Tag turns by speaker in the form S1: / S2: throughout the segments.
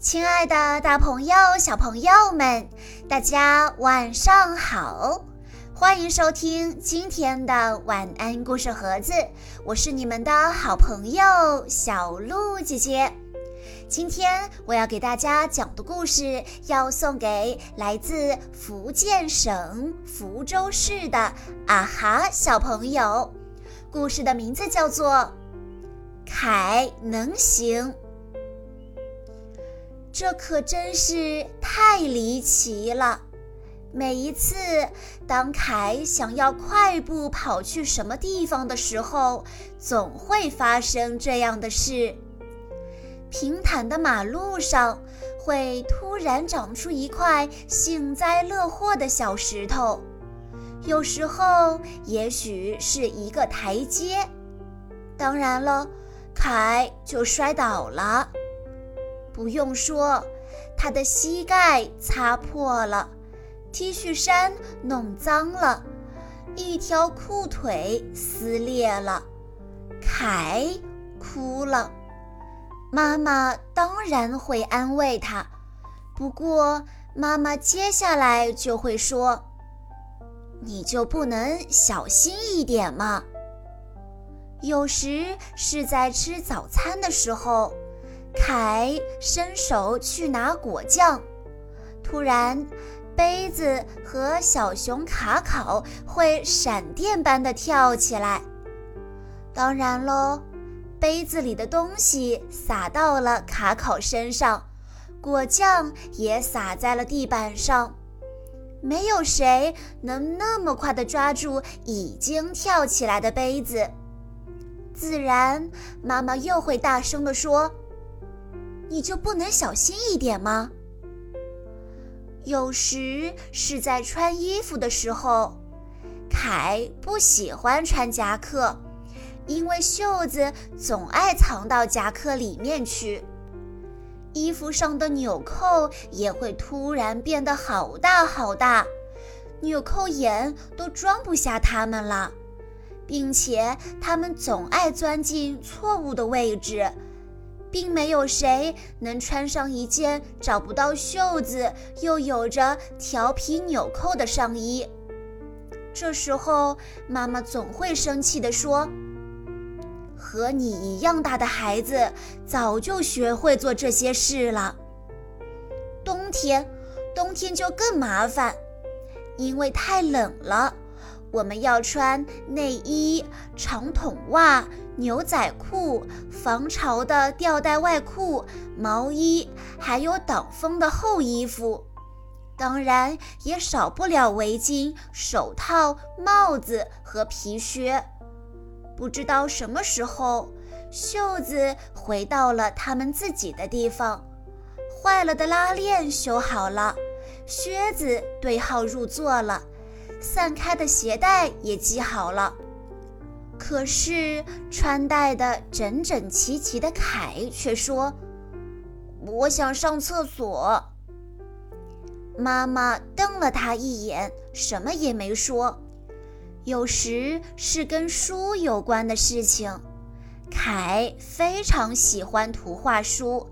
S1: 亲爱的，大朋友、小朋友们，大家晚上好！欢迎收听今天的晚安故事盒子，我是你们的好朋友小鹿姐姐。今天我要给大家讲的故事，要送给来自福建省福州市的啊哈小朋友。故事的名字叫做《凯能行》。这可真是太离奇了！每一次当凯想要快步跑去什么地方的时候，总会发生这样的事：平坦的马路上会突然长出一块幸灾乐祸的小石头，有时候也许是一个台阶。当然了，凯就摔倒了。不用说，他的膝盖擦破了，T 恤衫弄脏了，一条裤腿撕裂了，凯哭了。妈妈当然会安慰他，不过妈妈接下来就会说：“你就不能小心一点吗？”有时是在吃早餐的时候。凯伸手去拿果酱，突然，杯子和小熊卡考会闪电般的跳起来。当然喽，杯子里的东西洒到了卡考身上，果酱也洒在了地板上。没有谁能那么快的抓住已经跳起来的杯子。自然，妈妈又会大声地说。你就不能小心一点吗？有时是在穿衣服的时候，凯不喜欢穿夹克，因为袖子总爱藏到夹克里面去。衣服上的纽扣也会突然变得好大好大，纽扣眼都装不下它们了，并且它们总爱钻进错误的位置。并没有谁能穿上一件找不到袖子又有着调皮纽扣的上衣。这时候，妈妈总会生气地说：“和你一样大的孩子早就学会做这些事了。冬天，冬天就更麻烦，因为太冷了。”我们要穿内衣、长筒袜、牛仔裤、防潮的吊带外裤、毛衣，还有挡风的厚衣服。当然，也少不了围巾、手套、帽子和皮靴。不知道什么时候，袖子回到了他们自己的地方，坏了的拉链修好了，靴子对号入座了。散开的鞋带也系好了，可是穿戴的整整齐齐的凯却说：“我想上厕所。”妈妈瞪了他一眼，什么也没说。有时是跟书有关的事情，凯非常喜欢图画书，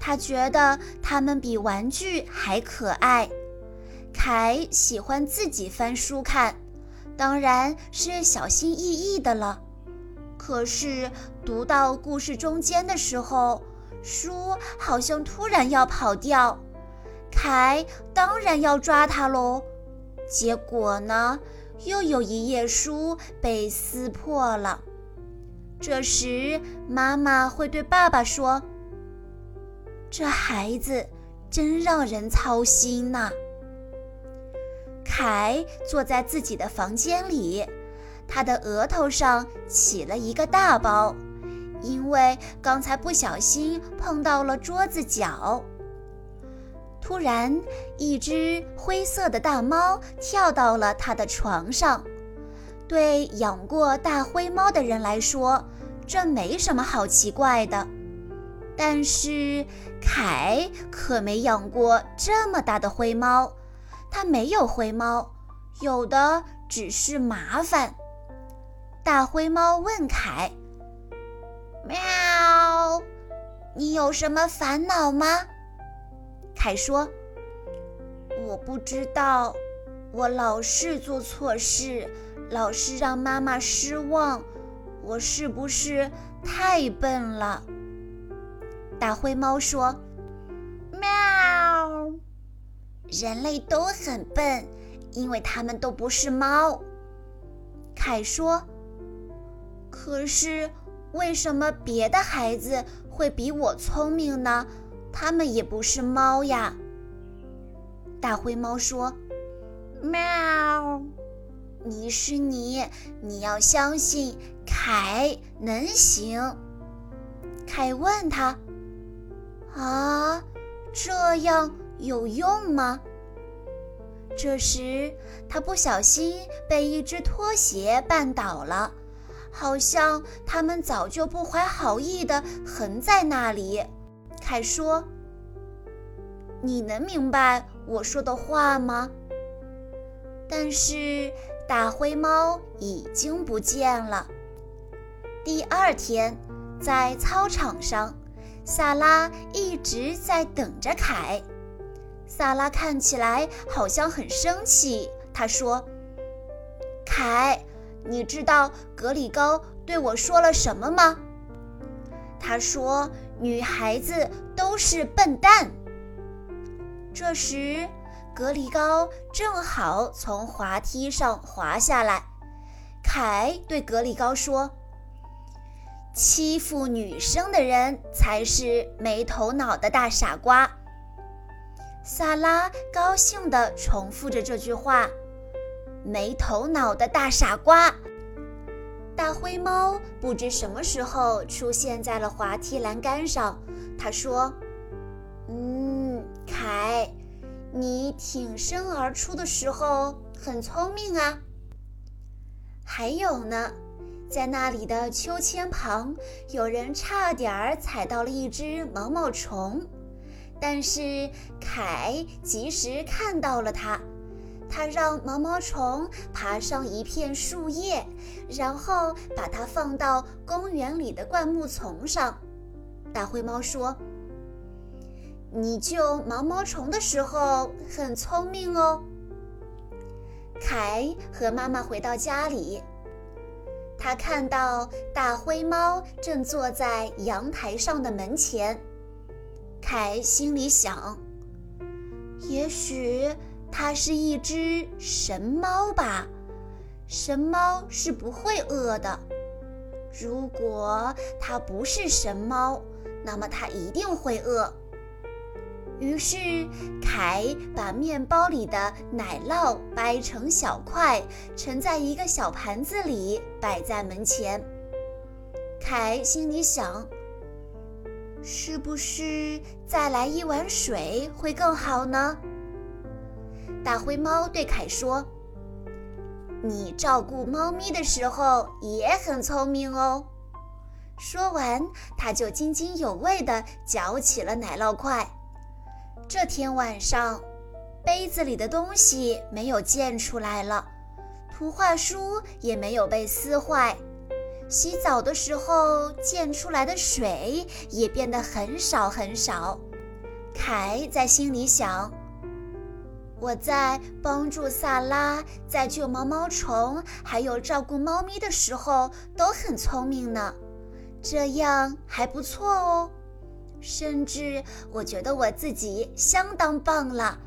S1: 他觉得它们比玩具还可爱。凯喜欢自己翻书看，当然是小心翼翼的了。可是读到故事中间的时候，书好像突然要跑掉，凯当然要抓它喽。结果呢，又有一页书被撕破了。这时，妈妈会对爸爸说：“这孩子真让人操心呐。”凯坐在自己的房间里，他的额头上起了一个大包，因为刚才不小心碰到了桌子角。突然，一只灰色的大猫跳到了他的床上。对养过大灰猫的人来说，这没什么好奇怪的。但是凯可没养过这么大的灰猫。他没有灰猫，有的只是麻烦。大灰猫问凯：“喵，你有什么烦恼吗？”凯说：“我不知道，我老是做错事，老是让妈妈失望，我是不是太笨了？”大灰猫说：“喵，人类都很笨，因为他们都不是猫。”凯说：“可是为什么别的孩子会比我聪明呢？他们也不是猫呀。”大灰猫说：“喵，你是你，你要相信凯能行。”凯问他。啊，这样有用吗？这时，他不小心被一只拖鞋绊倒了，好像他们早就不怀好意地横在那里。凯说：“你能明白我说的话吗？”但是大灰猫已经不见了。第二天，在操场上。萨拉一直在等着凯。萨拉看起来好像很生气。他说：“凯，你知道格里高对我说了什么吗？”他说：“女孩子都是笨蛋。”这时，格里高正好从滑梯上滑下来。凯对格里高说。欺负女生的人才是没头脑的大傻瓜。萨拉高兴地重复着这句话：“没头脑的大傻瓜。”大灰猫不知什么时候出现在了滑梯栏杆上。他说：“嗯，凯，你挺身而出的时候很聪明啊。还有呢。”在那里的秋千旁，有人差点儿踩到了一只毛毛虫，但是凯及时看到了它。他让毛毛虫爬上一片树叶，然后把它放到公园里的灌木丛上。大灰猫说：“你救毛毛虫的时候很聪明哦。”凯和妈妈回到家里。他看到大灰猫正坐在阳台上的门前，凯心里想：也许它是一只神猫吧。神猫是不会饿的。如果它不是神猫，那么它一定会饿。于是，凯把面包里的奶酪掰成小块，盛在一个小盘子里，摆在门前。凯心里想：是不是再来一碗水会更好呢？大灰猫对凯说：“你照顾猫咪的时候也很聪明哦。”说完，它就津津有味地嚼起了奶酪块。这天晚上，杯子里的东西没有溅出来了，图画书也没有被撕坏，洗澡的时候溅出来的水也变得很少很少。凯在心里想：“我在帮助萨拉，在救毛毛虫，还有照顾猫咪的时候都很聪明呢，这样还不错哦。”甚至我觉得我自己相当棒了，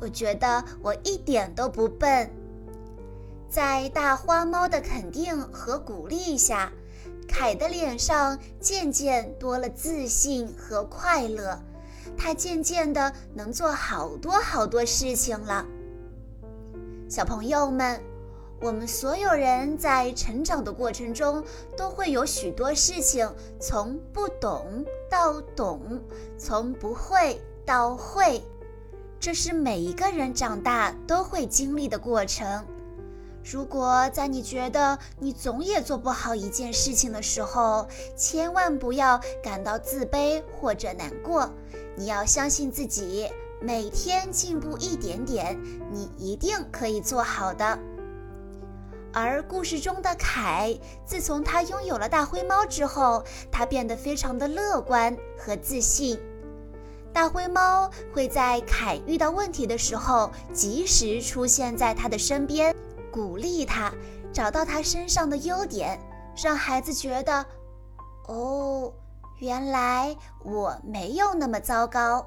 S1: 我觉得我一点都不笨。在大花猫的肯定和鼓励下，凯的脸上渐渐多了自信和快乐，他渐渐的能做好多好多事情了。小朋友们。我们所有人在成长的过程中，都会有许多事情从不懂到懂，从不会到会，这是每一个人长大都会经历的过程。如果在你觉得你总也做不好一件事情的时候，千万不要感到自卑或者难过，你要相信自己，每天进步一点点，你一定可以做好的。而故事中的凯，自从他拥有了大灰猫之后，他变得非常的乐观和自信。大灰猫会在凯遇到问题的时候及时出现在他的身边，鼓励他，找到他身上的优点，让孩子觉得，哦，原来我没有那么糟糕。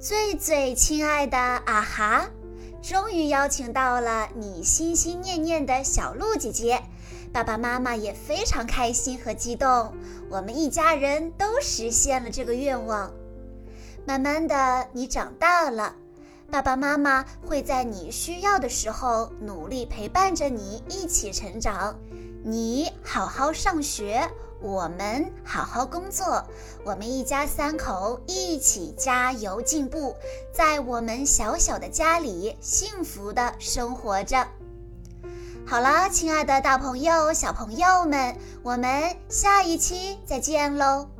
S1: 最最亲爱的啊哈，终于邀请到了你心心念念的小鹿姐姐，爸爸妈妈也非常开心和激动，我们一家人都实现了这个愿望。慢慢的，你长大了，爸爸妈妈会在你需要的时候努力陪伴着你一起成长，你好好上学。我们好好工作，我们一家三口一起加油进步，在我们小小的家里幸福的生活着。好了，亲爱的大朋友、小朋友们，我们下一期再见喽。